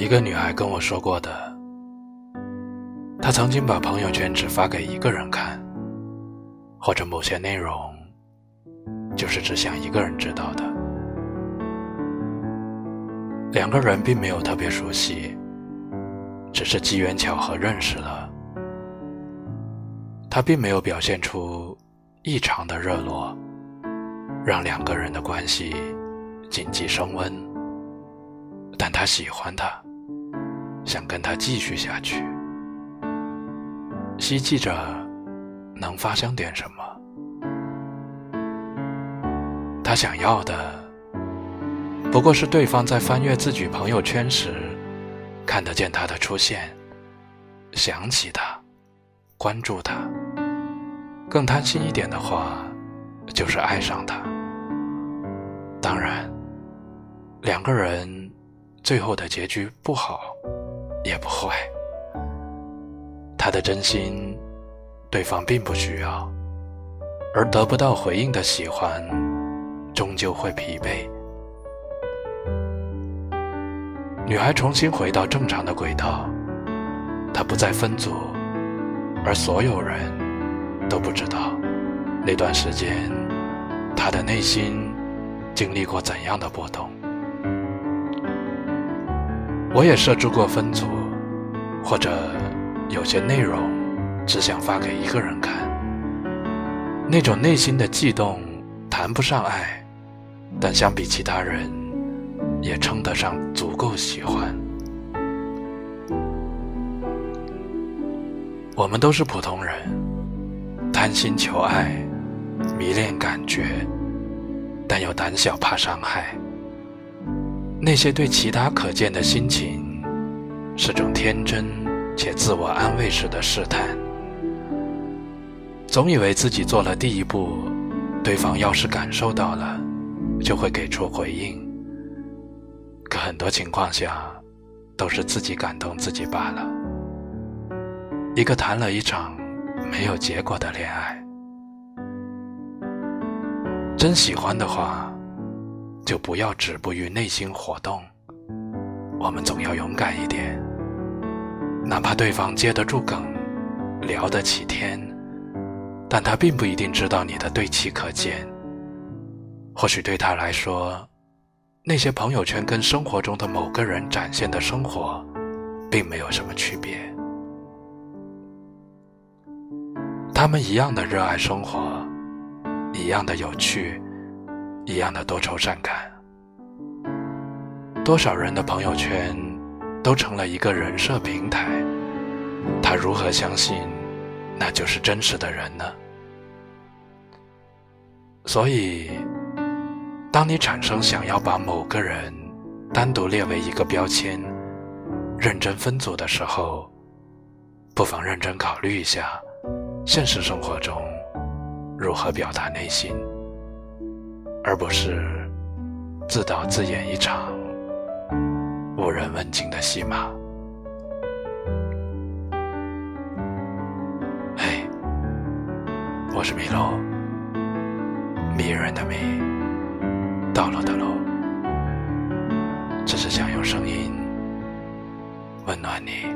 一个女孩跟我说过的，她曾经把朋友圈只发给一个人看，或者某些内容就是只想一个人知道的。两个人并没有特别熟悉，只是机缘巧合认识了。他并没有表现出异常的热络，让两个人的关系紧急升温。但他喜欢他，想跟他继续下去，希冀着能发生点什么。他想要的。不过是对方在翻阅自己朋友圈时，看得见他的出现，想起他，关注他。更贪心一点的话，就是爱上他。当然，两个人最后的结局不好，也不坏。他的真心，对方并不需要，而得不到回应的喜欢，终究会疲惫。女孩重新回到正常的轨道，她不再分组，而所有人都不知道那段时间她的内心经历过怎样的波动。我也设置过分组，或者有些内容只想发给一个人看，那种内心的悸动谈不上爱，但相比其他人。也称得上足够喜欢。我们都是普通人，贪心求爱，迷恋感觉，但又胆小怕伤害。那些对其他可见的心情，是种天真且自我安慰式的试探。总以为自己做了第一步，对方要是感受到了，就会给出回应。可很多情况下，都是自己感动自己罢了。一个谈了一场没有结果的恋爱，真喜欢的话，就不要止步于内心活动。我们总要勇敢一点，哪怕对方接得住梗，聊得起天，但他并不一定知道你的对其可见。或许对他来说。那些朋友圈跟生活中的某个人展现的生活，并没有什么区别。他们一样的热爱生活，一样的有趣，一样的多愁善感。多少人的朋友圈都成了一个人设平台，他如何相信那就是真实的人呢？所以。当你产生想要把某个人单独列为一个标签、认真分组的时候，不妨认真考虑一下，现实生活中如何表达内心，而不是自导自演一场无人问津的戏码。嘿，我是米洛，迷人的迷。到了的路，只是想用声音温暖你。